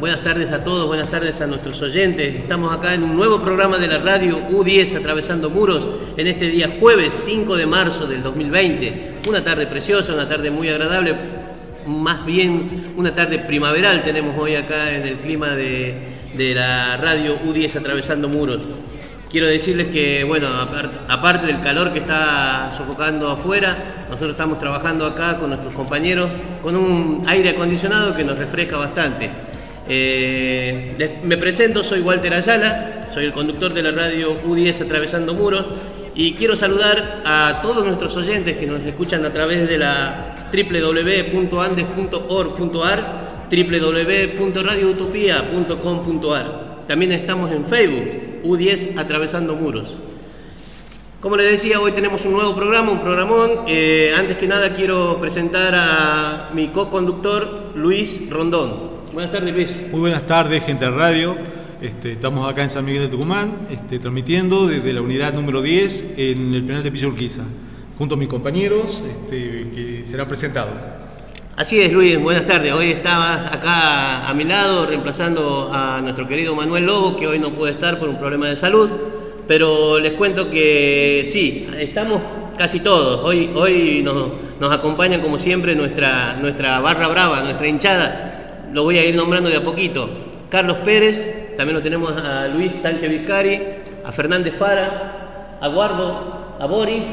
Buenas tardes a todos, buenas tardes a nuestros oyentes. Estamos acá en un nuevo programa de la radio U10 Atravesando Muros en este día jueves 5 de marzo del 2020. Una tarde preciosa, una tarde muy agradable, más bien una tarde primaveral tenemos hoy acá en el clima de, de la radio U10 Atravesando Muros. Quiero decirles que, bueno, aparte del calor que está sofocando afuera, nosotros estamos trabajando acá con nuestros compañeros con un aire acondicionado que nos refresca bastante. Eh, me presento, soy Walter Ayala, soy el conductor de la radio U10 Atravesando Muros y quiero saludar a todos nuestros oyentes que nos escuchan a través de la www.andes.org.ar, www.radioutopia.com.ar. También estamos en Facebook U10 Atravesando Muros. Como les decía, hoy tenemos un nuevo programa, un programón. Eh, antes que nada quiero presentar a mi co-conductor Luis Rondón. Buenas tardes, Luis. Muy buenas tardes, gente de radio. Este, estamos acá en San Miguel de Tucumán, este, transmitiendo desde la unidad número 10 en el penal de Pillurquiza, junto a mis compañeros este, que serán presentados. Así es, Luis, buenas tardes. Hoy estaba acá a mi lado reemplazando a nuestro querido Manuel Lobo, que hoy no puede estar por un problema de salud, pero les cuento que sí, estamos casi todos. Hoy, hoy nos, nos acompaña como siempre nuestra, nuestra barra brava, nuestra hinchada. Lo voy a ir nombrando de a poquito. Carlos Pérez, también lo tenemos a Luis Sánchez Vizcari, a Fernández Fara, a Guardo, a Boris,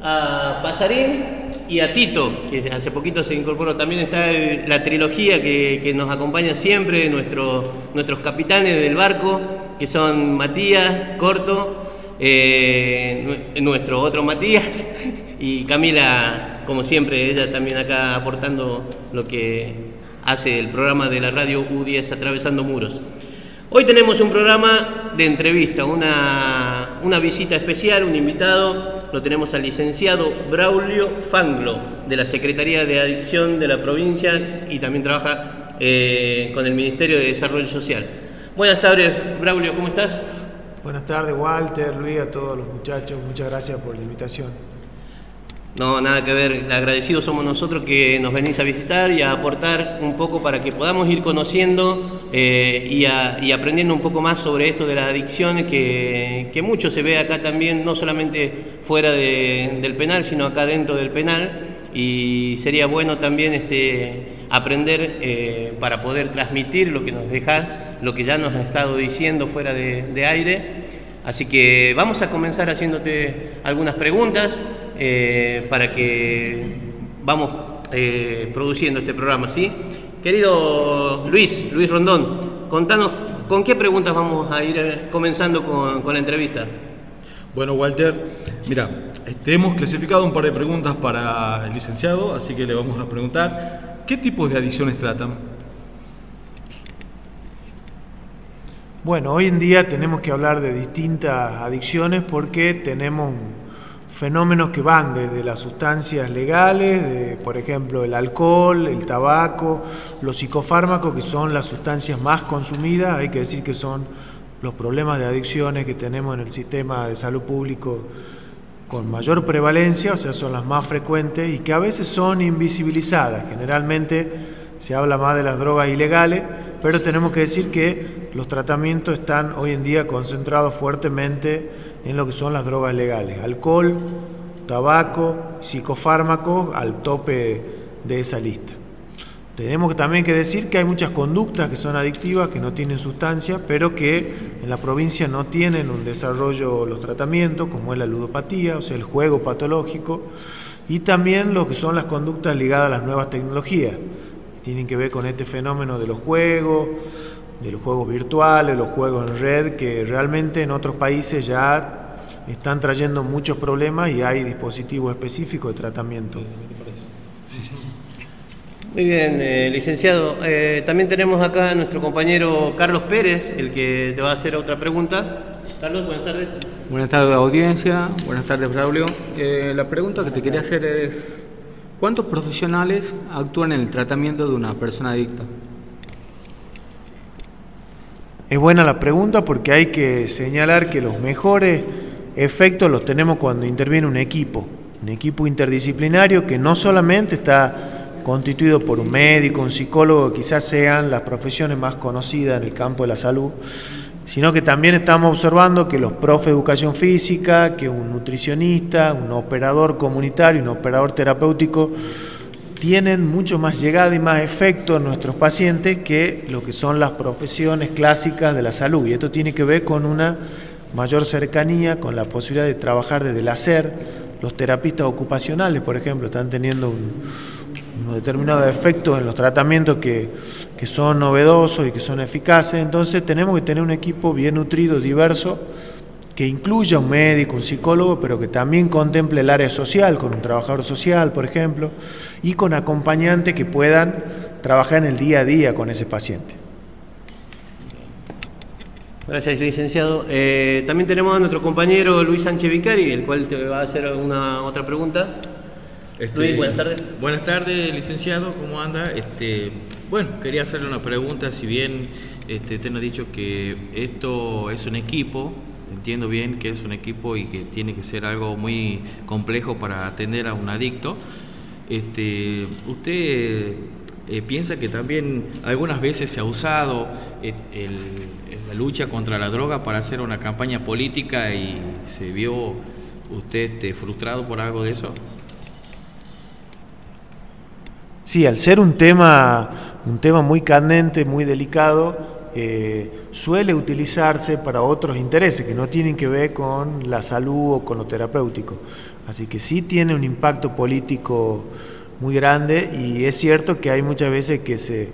a Pasarín y a Tito, que hace poquito se incorporó. También está la trilogía que, nos acompaña siempre, nuestros capitanes del barco, que son Matías, Corto, eh, nuestro otro Matías y Camila, como siempre, ella también acá aportando lo que hace el programa de la radio U10 Atravesando Muros. Hoy tenemos un programa de entrevista, una, una visita especial, un invitado lo tenemos al licenciado Braulio Fanglo, de la Secretaría de Adicción de la provincia y también trabaja eh, con el Ministerio de Desarrollo Social. Buenas tardes, Braulio, ¿cómo estás? Buenas tardes, Walter, Luis, a todos los muchachos. Muchas gracias por la invitación. No, nada que ver. Agradecidos somos nosotros que nos venís a visitar y a aportar un poco para que podamos ir conociendo eh, y, aprendiendo un poco más sobre esto de las adicciones, que, mucho se ve acá también, no solamente fuera del penal, sino acá dentro del penal. Y sería bueno también este, aprender eh, para poder transmitir lo que nos deja, lo que ya nos ha estado diciendo fuera de aire. Así que vamos a comenzar haciéndote algunas preguntas. Eh, para que vamos eh, produciendo este programa, ¿sí? Querido Luis, Luis Rondón, contanos con qué preguntas vamos a ir eh, comenzando con, la entrevista. Bueno, Walter, mira, este, hemos clasificado un par de preguntas para el licenciado, así que le vamos a preguntar, ¿qué tipos de adicciones tratan? Bueno, hoy en día tenemos que hablar de distintas adicciones porque tenemos fenómenos que van desde las sustancias legales, por ejemplo el alcohol, el tabaco, los psicofármacos, que son las sustancias más consumidas, hay que decir que son los problemas de adicciones que tenemos en el sistema de salud público con mayor prevalencia, o sea, son las más frecuentes y que a veces son invisibilizadas. Generalmente se habla más de las drogas ilegales, pero tenemos que decir que los tratamientos están hoy en día concentrados fuertemente en lo que son las drogas legales, alcohol, tabaco, psicofármacos al tope de esa lista. Tenemos también que decir que hay muchas conductas que son adictivas, que no tienen sustancia, pero que en la provincia no tienen un desarrollo los tratamientos, como es la ludopatía, o sea, el juego patológico, y también lo que son las conductas ligadas a las nuevas tecnologías, tienen que ver con este fenómeno de los juegos, de los juegos virtuales, los juegos en red, que realmente en otros países ya están trayendo muchos problemas y hay dispositivos específicos de tratamiento. Muy bien, eh, licenciado. Eh, también tenemos acá a nuestro compañero Carlos Pérez, el que te va a hacer otra pregunta. Carlos, buenas tardes. Buenas tardes audiencia, buenas tardes Braulio. Eh, la pregunta que te quería hacer es, ¿cuántos profesionales actúan en el tratamiento de una persona adicta? Es buena la pregunta porque hay que señalar que los mejores efectos los tenemos cuando interviene un equipo, un equipo interdisciplinario que no solamente está constituido por un médico, un psicólogo, quizás sean las profesiones más conocidas en el campo de la salud, sino que también estamos observando que los profes de educación física, que un nutricionista, un operador comunitario, un operador terapéutico, tienen mucho más llegada y más efecto en nuestros pacientes que lo que son las profesiones clásicas de la salud. Y esto tiene que ver con una mayor cercanía, con la posibilidad de trabajar desde el hacer. Los terapistas ocupacionales, por ejemplo, están teniendo un, determinados efectos en los tratamientos que, que son novedosos y que son eficaces. Entonces tenemos que tener un equipo bien nutrido, diverso, que incluya un médico, un psicólogo, pero que también contemple el área social, con un trabajador social, por ejemplo, y con acompañantes que puedan trabajar en el día a día con ese paciente. Gracias, licenciado. Eh, también tenemos a nuestro compañero Luis Sánchez Vicari, el cual te va a hacer una otra pregunta. Este, Luis, buenas tardes. Buenas tardes, licenciado, ¿cómo anda? Este, bueno, quería hacerle una pregunta, si bien este, usted nos ha dicho que esto es un equipo, entiendo bien que es un equipo y que tiene que ser algo muy complejo para atender a un adicto. Este, ¿Usted eh, piensa que también algunas veces se ha usado eh, el- la lucha contra la droga para hacer una campaña política y se vio usted este, frustrado por algo de eso? Sí, al ser un tema, un tema muy candente, muy delicado, eh, suele utilizarse para otros intereses que no tienen que ver con la salud o con lo terapéutico. Así que sí tiene un impacto político muy grande y es cierto que hay muchas veces que se,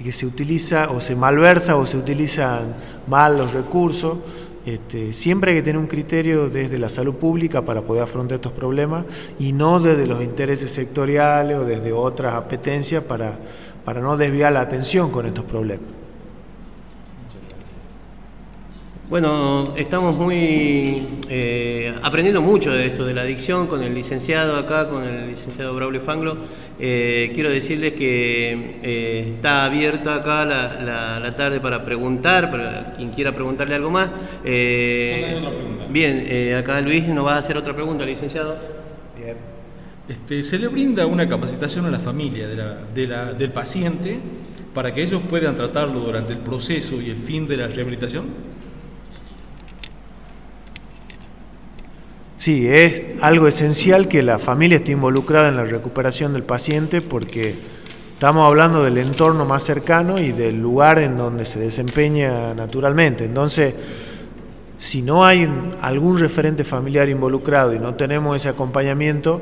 que se utiliza o se malversa o se utilizan mal los recursos. Este, siempre hay que tener un criterio desde la salud pública para poder afrontar estos problemas y no desde los intereses sectoriales o desde otras apetencias para, para no desviar la atención con estos problemas. Bueno, estamos muy eh, aprendiendo mucho de esto de la adicción con el licenciado acá, con el licenciado Braulio Fanglo. Eh, quiero decirles que eh, está abierta acá la, la- la tarde para preguntar, para quien quiera preguntarle algo más. Eh, bien, eh, acá Luis nos va a hacer otra pregunta, licenciado. Este, se le brinda una capacitación a la familia de la- de la- del paciente para que ellos puedan tratarlo durante el proceso y el fin de la rehabilitación. Sí, es algo esencial que la familia esté involucrada en la recuperación del paciente porque estamos hablando del entorno más cercano y del lugar en donde se desempeña naturalmente. Entonces, si no hay algún referente familiar involucrado y no tenemos ese acompañamiento,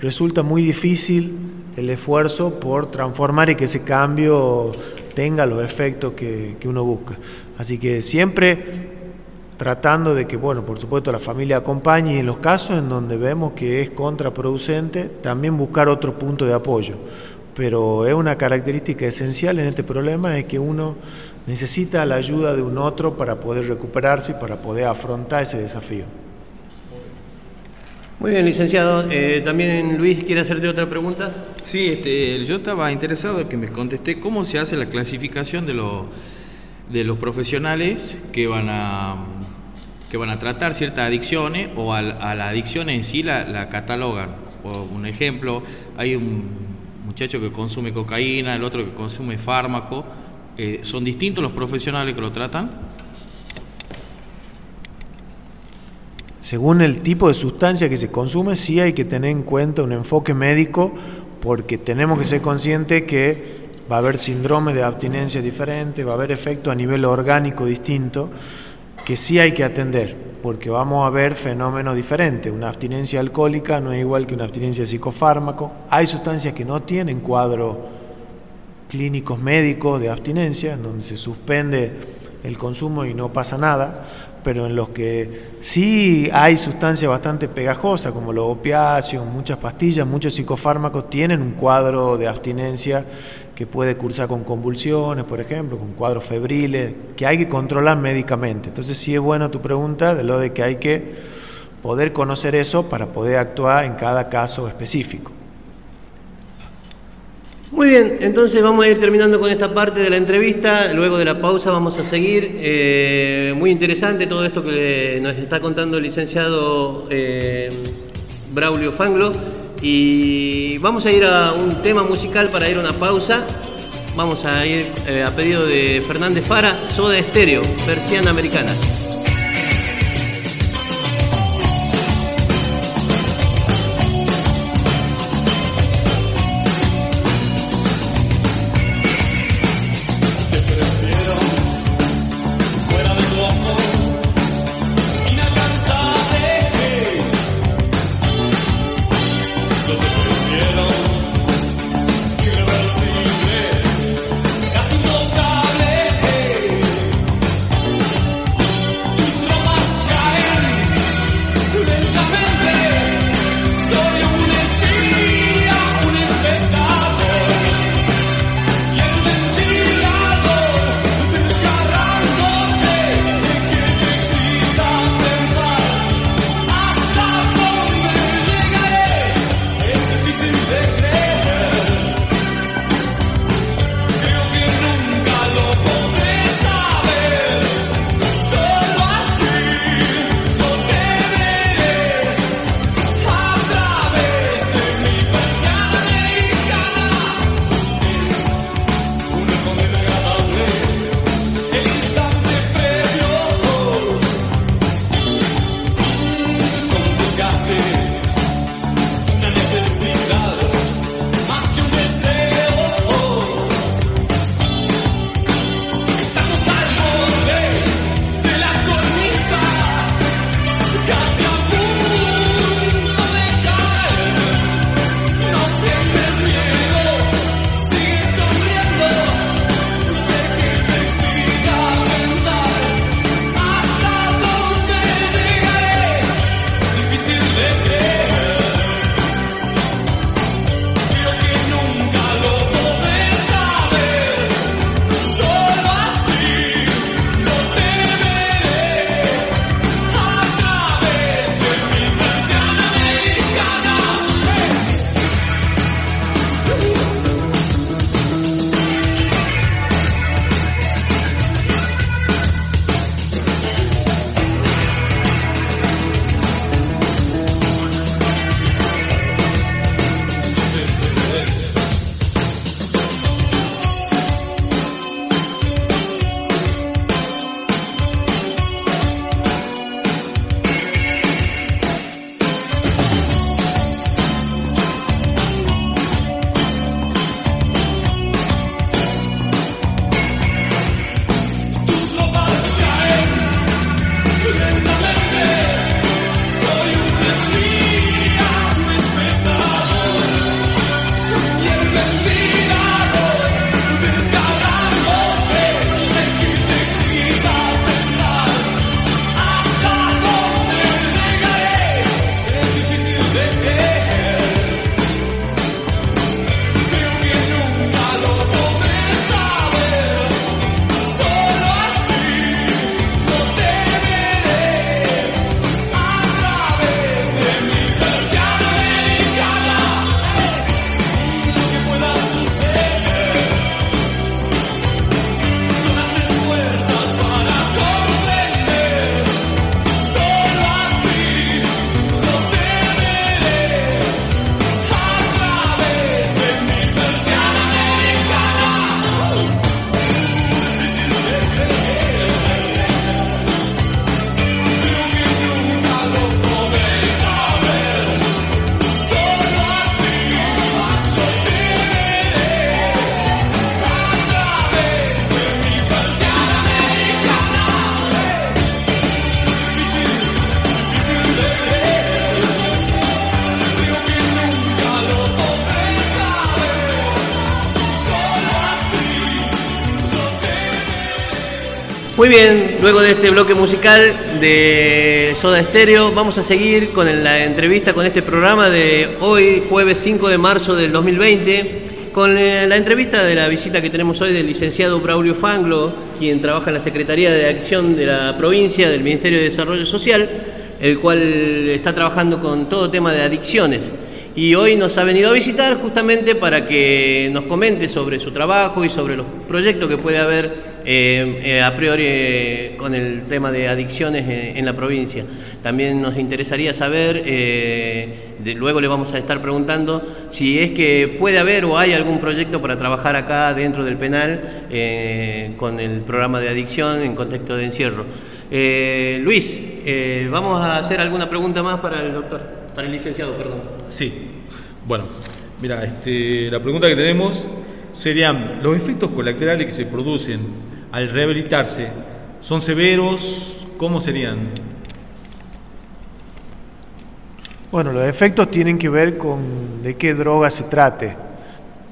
resulta muy difícil el esfuerzo por transformar y que ese cambio tenga los efectos que, que uno busca. Así que siempre tratando de que, bueno, por supuesto la familia acompañe y en los casos en donde vemos que es contraproducente, también buscar otro punto de apoyo. Pero es una característica esencial en este problema, es que uno necesita la ayuda de un otro para poder recuperarse y para poder afrontar ese desafío. Muy bien, licenciado. Eh, También Luis quiere hacerte otra pregunta. Sí, este, yo estaba interesado en que me contesté cómo se hace la clasificación de, los de los profesionales que van a que van a tratar ciertas adicciones o al- a, la adicción en sí la, catalogan. Un ejemplo, hay un muchacho que consume cocaína, el otro que consume fármaco. Eh, ¿Son distintos los profesionales que lo tratan? Según el tipo de sustancia que se consume, sí hay que tener en cuenta un enfoque médico porque tenemos que ser conscientes que va a haber síndrome de abstinencia diferente, va a haber efecto a nivel orgánico distinto, que sí hay que atender, porque vamos a ver fenómenos diferentes. Una abstinencia alcohólica no es igual que una abstinencia psicofármaco. Hay sustancias que no tienen cuadros clínicos médicos de abstinencia, en donde se suspende el consumo y no pasa nada, pero en los que sí hay sustancias bastante pegajosas, como los opiáceos, muchas pastillas, muchos psicofármacos tienen un cuadro de abstinencia que puede cursar con convulsiones, por ejemplo, con cuadros febriles, que hay que controlar médicamente. Entonces sí es buena tu pregunta de lo de que hay que poder conocer eso para poder actuar en cada caso específico. Muy bien, entonces vamos a ir terminando con esta parte de la entrevista. Luego de la pausa vamos a seguir. Eh, muy interesante todo esto que nos está contando el licenciado eh, Braulio Fanglo. Y vamos a ir a un tema musical para ir a una pausa. Vamos a ir eh, a pedido de Fernández Fara, Soda Estéreo, versión americana. Muy bien, luego de este bloque musical de Soda Stereo, vamos a seguir con la entrevista con este programa de hoy, jueves 5 de marzo del 2020, con eh, la entrevista de la visita que tenemos hoy del licenciado Braulio Fanglo, quien trabaja en la Secretaría de Acción de la provincia del Ministerio de Desarrollo Social, el cual está trabajando con todo tema de adicciones. Y hoy nos ha venido a visitar justamente para que nos comente sobre su trabajo y sobre los proyectos que puede haber eh, eh, a priori eh, con el tema de adicciones en, la provincia. También nos interesaría saber, luego le vamos a estar preguntando si es que puede haber o hay algún proyecto para trabajar acá dentro del penal con el programa de adicción en contexto de encierro. Luis, vamos a hacer alguna pregunta más para el doctor. Para el licenciado, perdón. Sí. Bueno, mira, este, la pregunta que tenemos serían, ¿los efectos colaterales que se producen al rehabilitarse son severos? ¿Cómo serían? Bueno, los efectos tienen que ver con de qué droga se trate,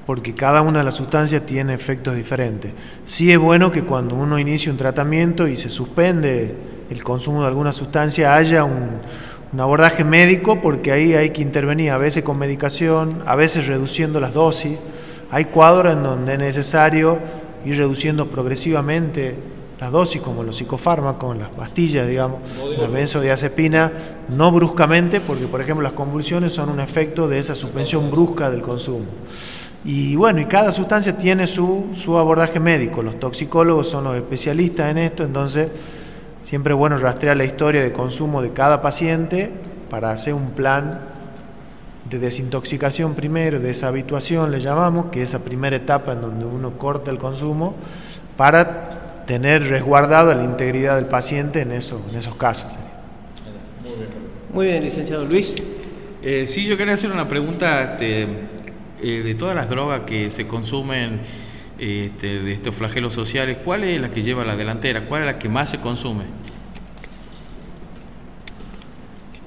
porque cada una de las sustancias tiene efectos diferentes. Sí es bueno que cuando uno inicia un tratamiento y se suspende el consumo de alguna sustancia haya un, un abordaje médico porque ahí hay que intervenir a veces con medicación, a veces reduciendo las dosis. Hay cuadros en donde es necesario ir reduciendo progresivamente las dosis, como los psicofármacos, las pastillas, digamos, la benzodiazepina, no bruscamente, porque por ejemplo las convulsiones son un efecto de esa suspensión brusca del consumo. Y bueno, y cada sustancia tiene su, su abordaje médico, los toxicólogos son los especialistas en esto, entonces Siempre es bueno rastrear la historia de consumo de cada paciente para hacer un plan de desintoxicación primero, de esa habituación le llamamos, que es esa primera etapa en donde uno corta el consumo, para tener resguardado la integridad del paciente en, eso, en esos casos. Muy bien, licenciado Luis. Eh, sí, yo quería hacer una pregunta este, eh, de todas las drogas que se consumen este, de estos flagelos sociales, ¿cuál es la que lleva la delantera? ¿Cuál es la que más se consume?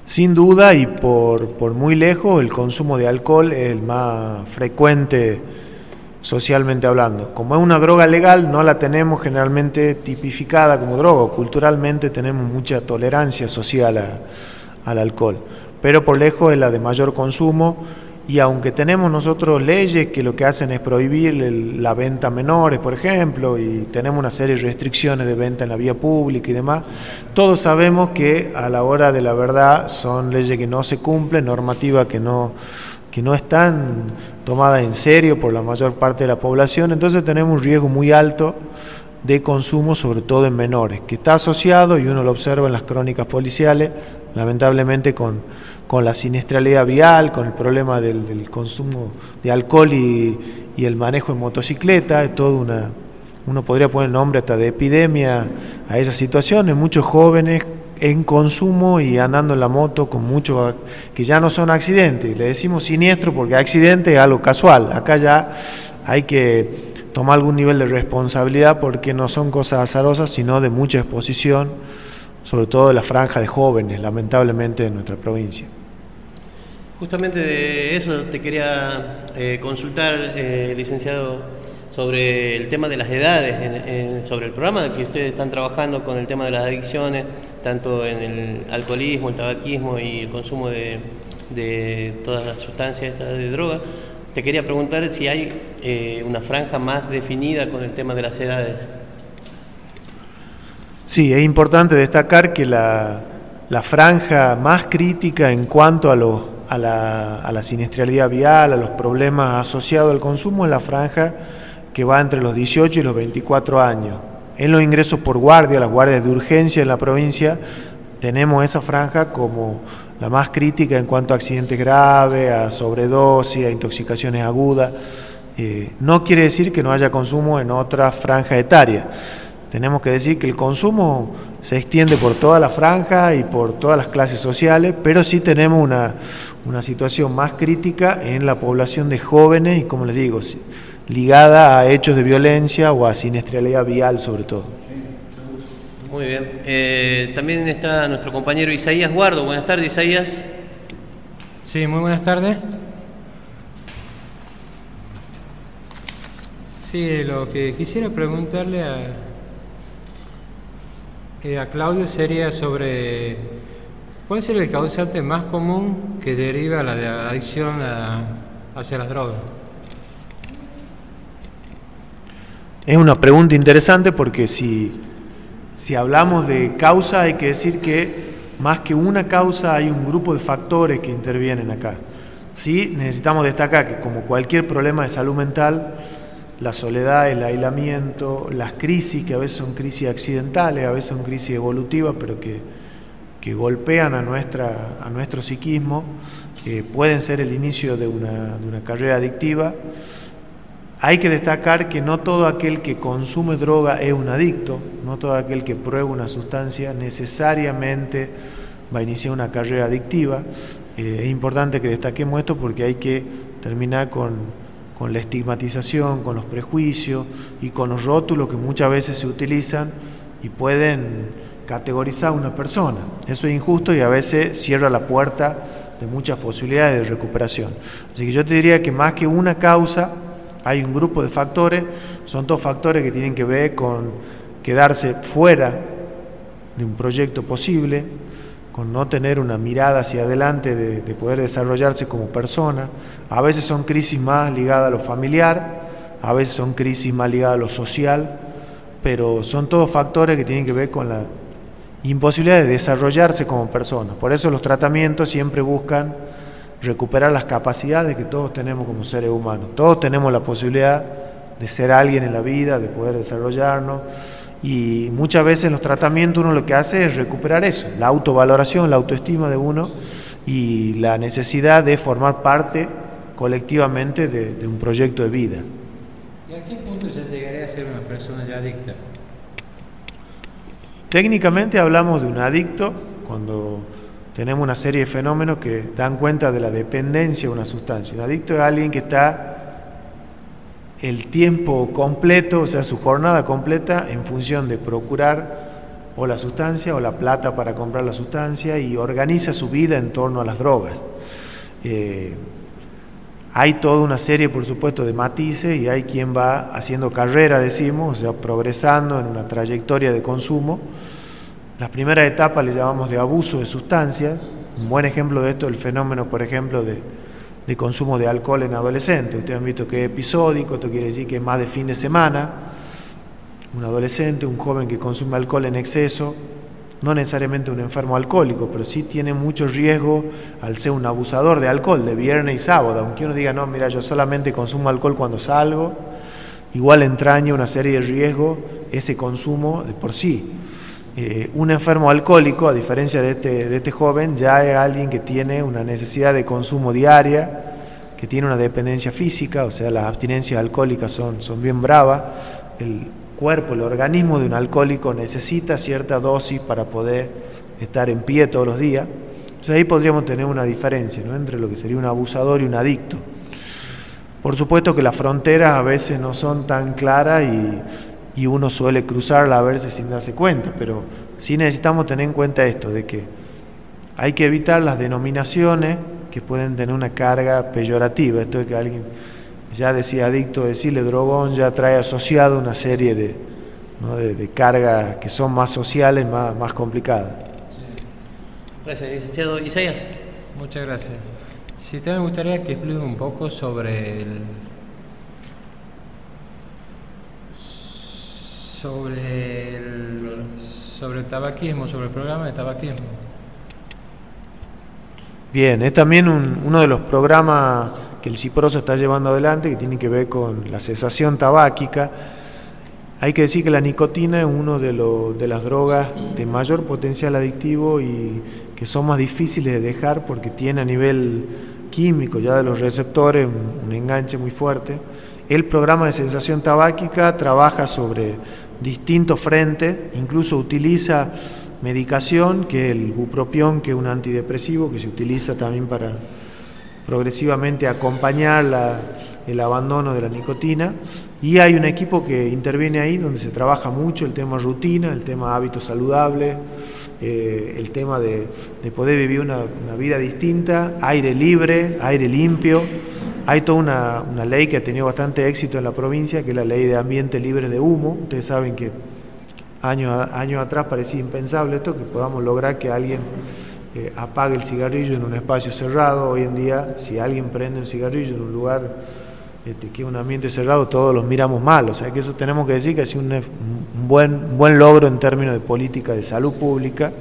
Sin duda y por, por muy lejos el consumo de alcohol es el más frecuente socialmente hablando. Como es una droga legal, no la tenemos generalmente tipificada como droga. Culturalmente tenemos mucha tolerancia social al alcohol, pero por lejos es la de mayor consumo y aunque tenemos nosotros leyes que lo que hacen es prohibir la venta a menores, por ejemplo, y tenemos una serie de restricciones de venta en la vía pública y demás, todos sabemos que a la hora de la verdad son leyes que no se cumplen, normativas que no, que no están tomadas en serio por la mayor parte de la población, entonces tenemos un riesgo muy alto de consumo, sobre todo en menores, que está asociado, y uno lo observa en las crónicas policiales, lamentablemente con con la siniestralidad vial, con el problema del, consumo de alcohol y, el manejo en motocicleta, es todo una, uno podría poner nombre hasta de epidemia a esa situación, muchos jóvenes en consumo y andando en la moto con muchos que ya no son accidentes, le decimos siniestro porque accidente es algo casual, acá ya hay que tomar algún nivel de responsabilidad porque no son cosas azarosas, sino de mucha exposición sobre todo de la franja de jóvenes, lamentablemente, en nuestra provincia. Justamente de eso te quería eh, consultar, eh, licenciado, sobre el tema de las edades, sobre el programa que ustedes están trabajando con el tema de las adicciones, tanto en el alcoholismo, el tabaquismo y el consumo de, todas las sustancias de droga. Te quería preguntar si hay eh, una franja más definida con el tema de las edades. Sí, es importante destacar que la, franja más crítica en cuanto a, a, la, a la siniestralidad vial, a los problemas asociados al consumo, es la franja que va entre los 18 y los 24 años. En los ingresos por guardia, las guardias de urgencia en la provincia, tenemos esa franja como la más crítica en cuanto a accidentes graves, a sobredosis, a intoxicaciones agudas. Eh, no quiere decir que no haya consumo en otra franja etaria tenemos que decir que el consumo se extiende por toda la franja y por todas las clases sociales, pero sí tenemos una, situación más crítica en la población de jóvenes y, como les digo, ligada a hechos de violencia o a siniestralidad vial sobre todo. Muy bien. Eh, también está nuestro compañero Isaías Guardo. Buenas tardes, Isaías. Sí, muy buenas tardes. Sí, lo que quisiera preguntarle a, A Claudio sería sobre cuál es el causante más común que deriva la, de la adicción hacia las drogas. Es una pregunta interesante porque si, si hablamos de causa hay que decir que más que una causa hay un grupo de factores que intervienen acá. Sí, necesitamos destacar que como cualquier problema de salud mental, la soledad, el aislamiento, las crisis, que a veces son crisis accidentales, a veces son crisis evolutivas, pero que, que golpean a, nuestra, a nuestro psiquismo, eh, pueden ser el inicio de una, de una carrera adictiva. Hay que destacar que no todo aquel que consume droga es un adicto, no todo aquel que prueba una sustancia necesariamente va a iniciar una carrera adictiva. Eh, es importante que destaquemos esto porque hay que terminar con, con la estigmatización, con los prejuicios y con los rótulos que muchas veces se utilizan y pueden categorizar a una persona. Eso es injusto y a veces cierra la puerta de muchas posibilidades de recuperación. Así que yo te diría que más que una causa, hay un grupo de factores, son todos factores que tienen que ver con quedarse fuera de un proyecto posible, con no tener una mirada hacia adelante de, poder desarrollarse como persona. A veces son crisis más ligadas a lo familiar, a veces son crisis más ligadas a lo social, pero son todos factores que tienen que ver con la imposibilidad de desarrollarse como persona. Por eso los tratamientos siempre buscan recuperar las capacidades que todos tenemos como seres humanos. Todos tenemos la posibilidad de ser alguien en la vida, de poder desarrollarnos y muchas veces en los tratamientos uno lo que hace es recuperar eso, la autovaloración, la autoestima de uno y la necesidad de formar parte colectivamente de, un proyecto de vida. ¿Y a qué punto ya llegaría a ser una persona ya adicta? Técnicamente hablamos de un adicto cuando tenemos una serie de fenómenos que dan cuenta de la dependencia de una sustancia. Un adicto es alguien que está el tiempo completo, o sea, su jornada completa en función de procurar o la sustancia o la plata para comprar la sustancia y organiza su vida en torno a las drogas. Eh, hay toda una serie, por supuesto, de matices y hay quien va haciendo carrera, decimos, o sea, progresando en una trayectoria de consumo. Las primeras etapas le llamamos de abuso de sustancias. Un buen ejemplo de esto es el fenómeno, por ejemplo, de de consumo de alcohol en adolescentes. Ustedes han visto que es episódico, esto quiere decir que es más de fin de semana. Un adolescente, un joven que consume alcohol en exceso, no necesariamente un enfermo alcohólico, pero sí tiene mucho riesgo al ser un abusador de alcohol, de viernes y sábado. Aunque uno diga, no, mira, yo solamente consumo alcohol cuando salgo, igual entraña una serie de riesgos ese consumo de por sí. Eh, un enfermo alcohólico, a diferencia de este, de este joven, ya es alguien que tiene una necesidad de consumo diaria, que tiene una dependencia física, o sea, las abstinencias alcohólicas son, son bien bravas. El cuerpo, el organismo de un alcohólico necesita cierta dosis para poder estar en pie todos los días. Entonces ahí podríamos tener una diferencia ¿no? entre lo que sería un abusador y un adicto. Por supuesto que las fronteras a veces no son tan claras y y uno suele cruzarla a verse sin darse cuenta, pero sí necesitamos tener en cuenta esto, de que hay que evitar las denominaciones que pueden tener una carga peyorativa, esto de que alguien ya decía adicto, decirle drogón ya trae asociado una serie de, de, cargas que son más sociales, más, más complicadas. Gracias, licenciado Isaías. Muchas gracias. Si te me gustaría que explique un poco sobre el sobre el, sobre el tabaquismo, sobre el programa de tabaquismo. Bien, es también uno de los programas que el CIPROSO está llevando adelante que tiene que ver con la cesación tabáquica. Hay que decir que la nicotina es una de, de las drogas de mayor potencial adictivo y que son más difíciles de dejar porque tiene a nivel químico ya de los receptores un enganche muy fuerte. El programa de sensación tabáquica trabaja sobre distintos frentes, incluso utiliza medicación, que es el bupropión, que es un antidepresivo, que se utiliza también para progresivamente acompañar el abandono de la nicotina. Y hay un equipo que interviene ahí donde se trabaja mucho el tema rutina, el tema hábitos saludables, eh, el tema de, poder vivir una vida distinta, aire libre, aire limpio. Hay toda una, ley que ha tenido bastante éxito en la provincia, que es la ley de ambiente libre de humo. Ustedes saben que años, años atrás parecía impensable esto, que podamos lograr que alguien eh, apague el cigarrillo en un espacio cerrado. Hoy en día, si alguien prende un cigarrillo en un lugar este, que es un ambiente cerrado, todos los miramos mal. O sea que eso tenemos que decir que ha sido un, buen, buen logro en términos de política de salud pública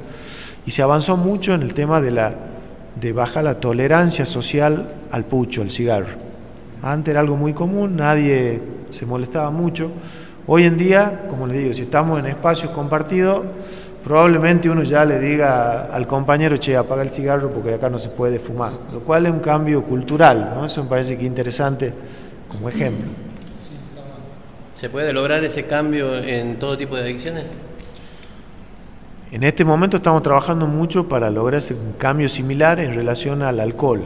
y se avanzó mucho en el tema de, la, de bajar la tolerancia social al pucho, al cigarro. Antes era algo muy común, nadie se molestaba mucho. Hoy en día, como les digo, si estamos en espacios compartidos, probablemente uno ya le diga al compañero, che, apaga el cigarro porque acá no se puede fumar, lo cual es un cambio cultural, ¿no? Eso me parece que es interesante como ejemplo. ¿Se puede lograr ese cambio en todo tipo de adicciones? En este momento estamos trabajando mucho para lograr ese cambio similar en relación al alcohol,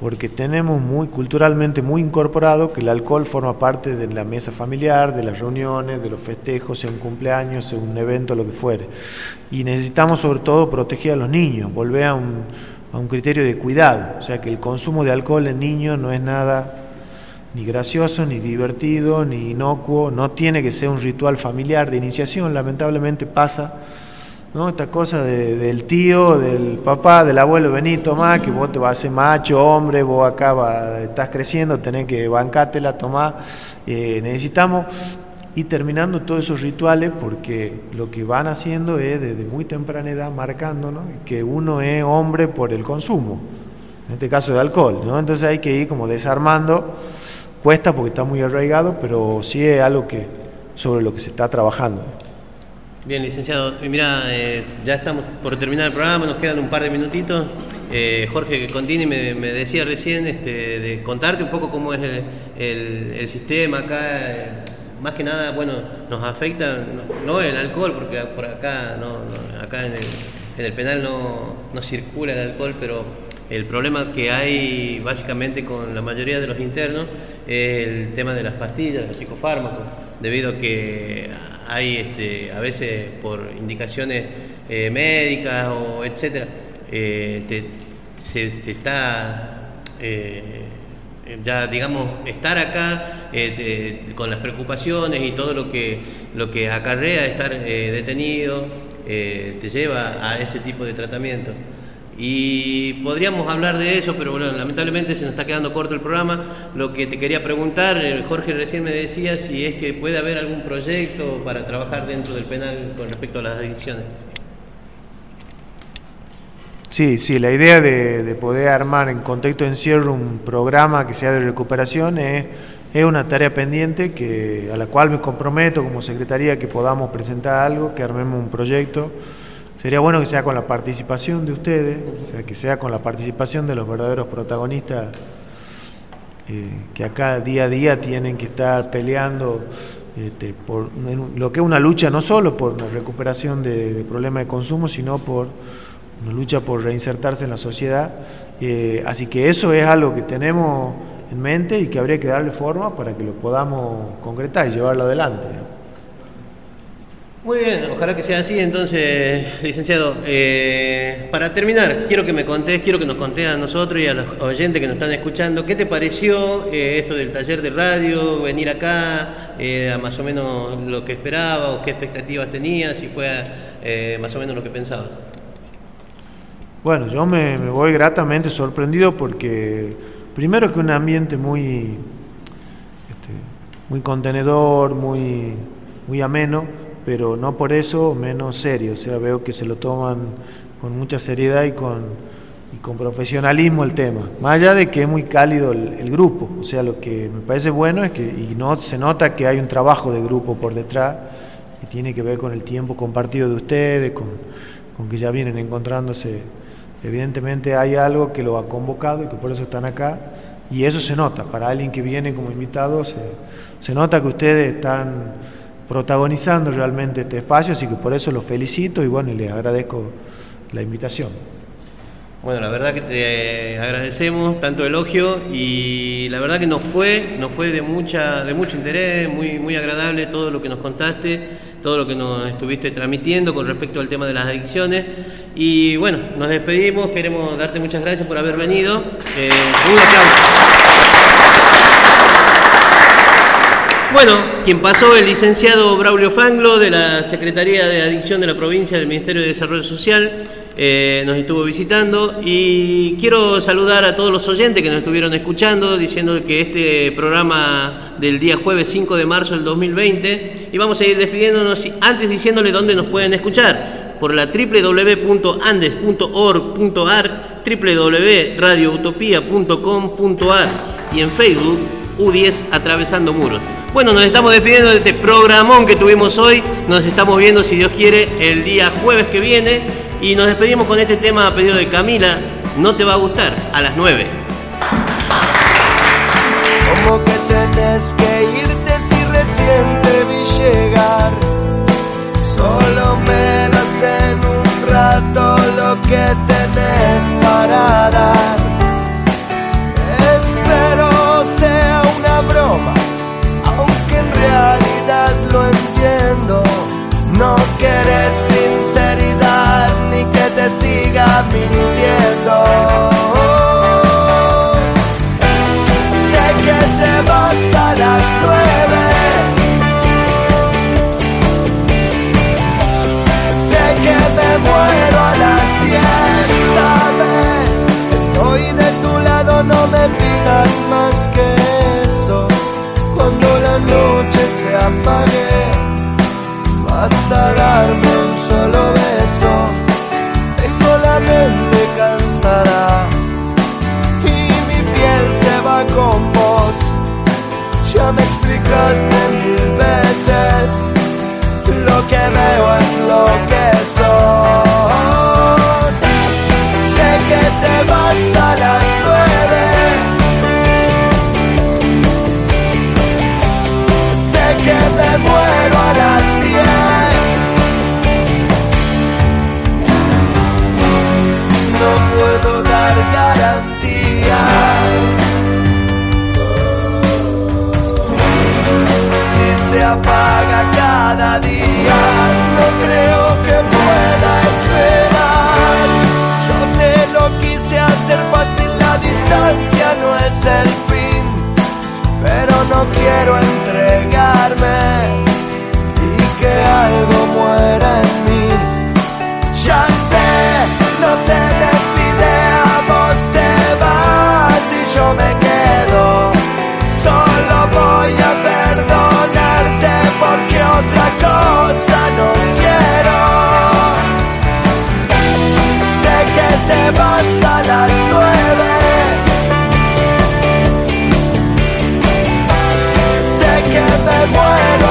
porque tenemos muy culturalmente muy incorporado que el alcohol forma parte de la mesa familiar, de las reuniones, de los festejos, sea un cumpleaños, sea un evento, lo que fuere. Y necesitamos sobre todo proteger a los niños, volver a un, a un criterio de cuidado, o sea que el consumo de alcohol en niños no es nada ni gracioso, ni divertido, ni inocuo, no tiene que ser un ritual familiar de iniciación, lamentablemente pasa, ¿no? Esta cosa de, del tío, del papá, del abuelo, vení, tomá, que vos te vas a hacer macho, hombre, vos acá va, estás creciendo, tenés que bancártela, tomar. Eh, necesitamos ir terminando todos esos rituales porque lo que van haciendo es desde muy temprana edad marcando ¿no? que uno es hombre por el consumo, en este caso de alcohol, ¿no? entonces hay que ir como desarmando Cuesta porque está muy arraigado, pero sí es algo que, sobre lo que se está trabajando. Bien, licenciado. Mira, eh, ya estamos por terminar el programa, nos quedan un par de minutitos. Eh, Jorge Contini me, me, decía recién este, de contarte un poco cómo es el, el, sistema acá. Eh, más que nada, bueno, nos afecta, no, el alcohol, porque por acá, no, acá en el, en el penal no, no circula el alcohol, pero el problema que hay básicamente con la mayoría de los internos es el tema de las pastillas, los psicofármacos, debido a que hay este, a veces por indicaciones eh, médicas o etcétera, eh, te, se, está eh, ya digamos estar acá te, con las preocupaciones y todo lo que lo que acarrea estar detenido te lleva a ese tipo de tratamiento. Y podríamos hablar de eso, pero bueno, lamentablemente se nos está quedando corto el programa. Lo que te quería preguntar, eh, Jorge recién me decía si es que puede haber algún proyecto para trabajar dentro del penal con respecto a las adicciones. Sí, sí, la idea de, de poder armar en contexto de encierro un programa que sea de recuperación es, es una tarea pendiente que, a la cual me comprometo como secretaría que podamos presentar algo, que armemos un proyecto. Sería bueno que sea con la participación de ustedes, o sea, que sea con la participación de los verdaderos protagonistas eh, que acá día a día tienen que estar peleando este, por lo que es una lucha no solo por la recuperación de, problemas de consumo, sino por una lucha por reinsertarse en la sociedad. Eh, así que eso es algo que tenemos en mente y que habría que darle forma para que lo podamos concretar y llevarlo adelante. Muy bien, ojalá que sea así. Entonces, licenciado, eh, para terminar, quiero que me contés, quiero que nos contés a nosotros y a los oyentes que nos están escuchando, ¿qué te pareció eh, esto del taller de radio, venir acá, eh, a más o menos lo que esperaba o qué expectativas tenías, si fue más o menos lo que pensabas? Bueno, yo me, me, voy gratamente sorprendido porque primero que un ambiente muy, este, muy contenedor, muy, muy ameno pero no por eso menos serio. O sea, veo que se lo toman con mucha seriedad y con, y con profesionalismo el tema. Más allá de que es muy cálido el, grupo. O sea, lo que me parece bueno es que y no, se nota que hay un trabajo de grupo por detrás que tiene que ver con el tiempo compartido de ustedes, con, con que ya vienen encontrándose. Evidentemente hay algo que lo ha convocado y que por eso están acá. Y eso se nota. Para alguien que viene como invitado, se, se nota que ustedes están protagonizando realmente este espacio, así que por eso los felicito y bueno, les agradezco la invitación. Bueno, la verdad que te agradecemos tanto elogio y la verdad que nos fue, nos fue de mucha, de mucho interés, muy, muy agradable todo lo que nos contaste, todo lo que nos estuviste transmitiendo con respecto al tema de las adicciones. Y bueno, nos despedimos, queremos darte muchas gracias por haber venido. Eh, un aplauso. Bueno, quien pasó el licenciado Braulio Fanglo de la Secretaría de Adicción de la provincia del Ministerio de Desarrollo Social. Eh, nos estuvo visitando y quiero saludar a todos los oyentes que nos estuvieron escuchando diciendo que este programa del día jueves 5 de marzo del 2020 y vamos a ir despidiéndonos antes diciéndole dónde nos pueden escuchar por la www.andes.org.ar www.radioutopia.com.ar y en Facebook U10 Atravesando Muros. Bueno, nos estamos despidiendo de este programón que tuvimos hoy. Nos estamos viendo, si Dios quiere, el día jueves que viene. Y nos despedimos con este tema a pedido de Camila. No te va a gustar, a las 9. Como que tenés que irte si recién te vi llegar. Solo me das en un rato lo que tenés para muero